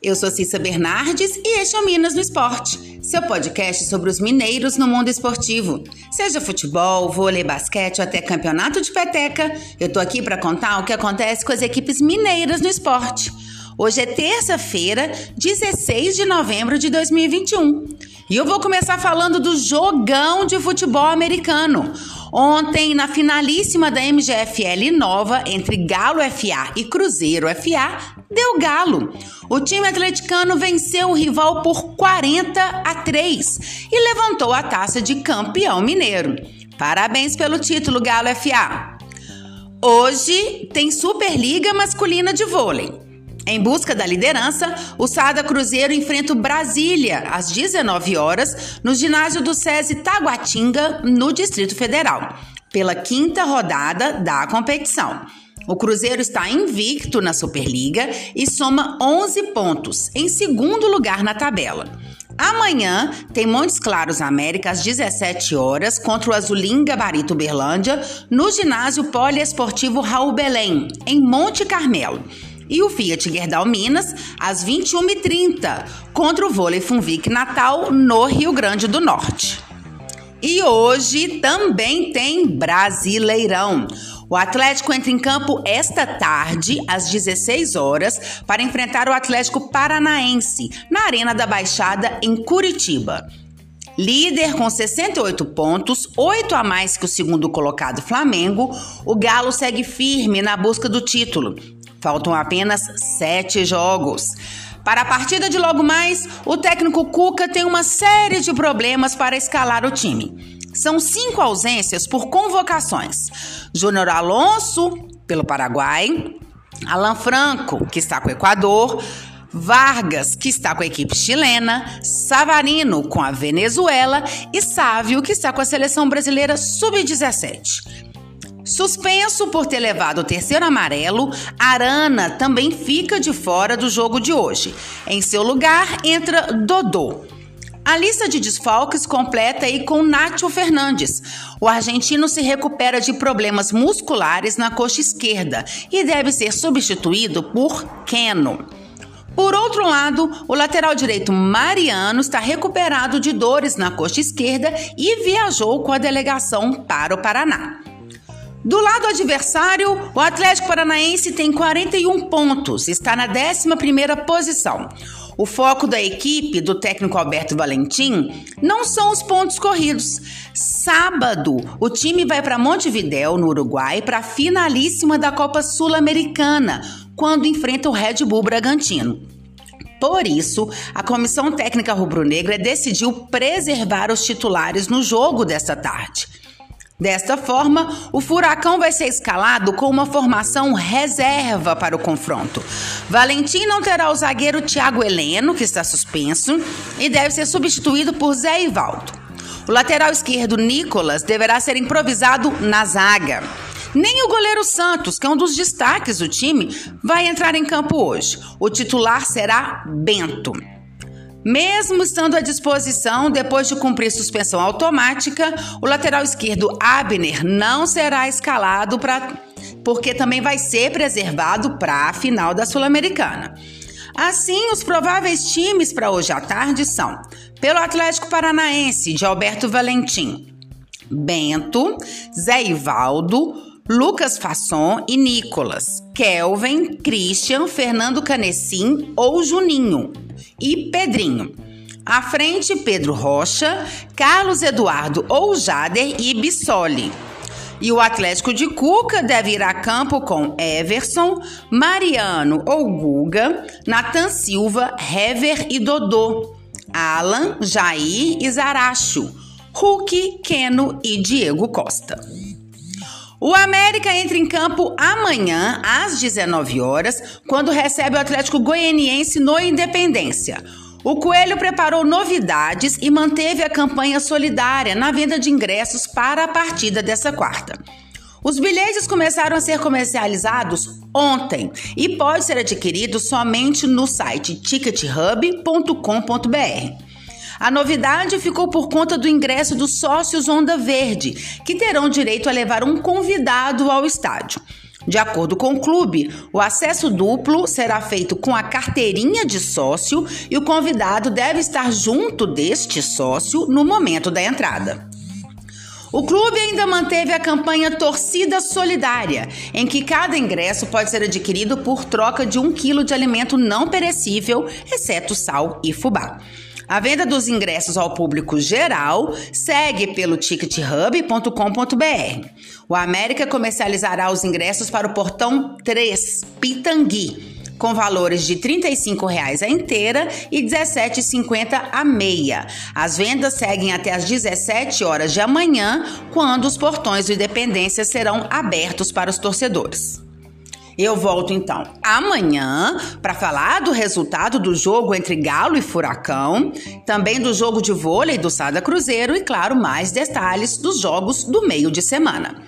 Eu sou Cissa Bernardes e este é o Minas no Esporte, seu podcast sobre os mineiros no mundo esportivo. Seja futebol, vôlei, basquete ou até campeonato de peteca, eu tô aqui para contar o que acontece com as equipes mineiras no esporte. Hoje é terça-feira, 16 de novembro de 2021. E eu vou começar falando do jogão de futebol americano. Ontem, na finalíssima da MGFL Nova, entre Galo FA e Cruzeiro FA, deu Galo. O time atleticano venceu o rival por 40 a 3 e levantou a taça de campeão mineiro. Parabéns pelo título, Galo FA. Hoje tem Superliga Masculina de Vôlei. Em busca da liderança, o Sada Cruzeiro enfrenta o Brasília às 19 horas no ginásio do SESI Taguatinga, no Distrito Federal, pela quinta rodada da competição. O Cruzeiro está invicto na Superliga e soma 11 pontos, em segundo lugar na tabela. Amanhã tem Montes Claros América às 17 horas contra o Azulim Gabarito Berlândia no ginásio poliesportivo Raul Belém, em Monte Carmelo e o Fiat Gerdau Minas às 21h30 contra o Vôlei Funvic Natal no Rio Grande do Norte. E hoje também tem Brasileirão. O Atlético entra em campo esta tarde, às 16 horas, para enfrentar o Atlético Paranaense, na Arena da Baixada, em Curitiba. Líder com 68 pontos, 8 a mais que o segundo colocado Flamengo, o Galo segue firme na busca do título Faltam apenas sete jogos. Para a partida de logo mais, o técnico Cuca tem uma série de problemas para escalar o time. São cinco ausências por convocações: Júnior Alonso, pelo Paraguai, Alan Franco, que está com o Equador, Vargas, que está com a equipe chilena, Savarino com a Venezuela e Sávio, que está com a seleção brasileira sub-17. Suspenso por ter levado o terceiro amarelo, Arana também fica de fora do jogo de hoje. Em seu lugar entra Dodô. A lista de desfalques completa aí com Nacho Fernandes. O argentino se recupera de problemas musculares na coxa esquerda e deve ser substituído por Keno. Por outro lado, o lateral direito Mariano está recuperado de dores na coxa esquerda e viajou com a delegação para o Paraná. Do lado adversário, o Atlético Paranaense tem 41 pontos, está na 11ª posição. O foco da equipe do técnico Alberto Valentim não são os pontos corridos. Sábado, o time vai para Montevidéu, no Uruguai, para a finalíssima da Copa Sul-Americana, quando enfrenta o Red Bull Bragantino. Por isso, a comissão técnica rubro-negra decidiu preservar os titulares no jogo desta tarde. Desta forma, o Furacão vai ser escalado com uma formação reserva para o confronto. Valentim não terá o zagueiro Thiago Heleno, que está suspenso, e deve ser substituído por Zé Ivaldo. O lateral esquerdo Nicolas deverá ser improvisado na zaga. Nem o goleiro Santos, que é um dos destaques do time, vai entrar em campo hoje. O titular será Bento. Mesmo estando à disposição, depois de cumprir suspensão automática, o lateral esquerdo Abner não será escalado para porque também vai ser preservado para a final da Sul-Americana. Assim, os prováveis times para hoje à tarde são: pelo Atlético Paranaense de Alberto Valentim, Bento, Zé Ivaldo, Lucas Fasson e Nicolas, Kelvin, Christian, Fernando Canessim ou Juninho e Pedrinho. À frente, Pedro Rocha, Carlos Eduardo ou Jader e Bissoli. E o Atlético de Cuca deve ir a campo com Everson, Mariano ou Guga, Natan Silva, Hever e Dodô, Alan, Jair e Zaracho, Hulk, Keno e Diego Costa. O América entra em campo amanhã, às 19 horas, quando recebe o Atlético Goianiense no Independência. O Coelho preparou novidades e manteve a campanha solidária na venda de ingressos para a partida dessa quarta. Os bilhetes começaram a ser comercializados ontem e pode ser adquirido somente no site tickethub.com.br. A novidade ficou por conta do ingresso dos sócios Onda Verde, que terão direito a levar um convidado ao estádio. De acordo com o clube, o acesso duplo será feito com a carteirinha de sócio e o convidado deve estar junto deste sócio no momento da entrada. O clube ainda manteve a campanha Torcida Solidária, em que cada ingresso pode ser adquirido por troca de um quilo de alimento não perecível, exceto sal e fubá. A venda dos ingressos ao público geral segue pelo tickethub.com.br. O América comercializará os ingressos para o portão 3, Pitangui com valores de R$ 35,00 a inteira e R$ 17,50 a meia. As vendas seguem até às 17 horas de amanhã, quando os portões do Independência serão abertos para os torcedores. Eu volto então amanhã para falar do resultado do jogo entre Galo e Furacão, também do jogo de vôlei do Sada Cruzeiro e, claro, mais detalhes dos jogos do meio de semana.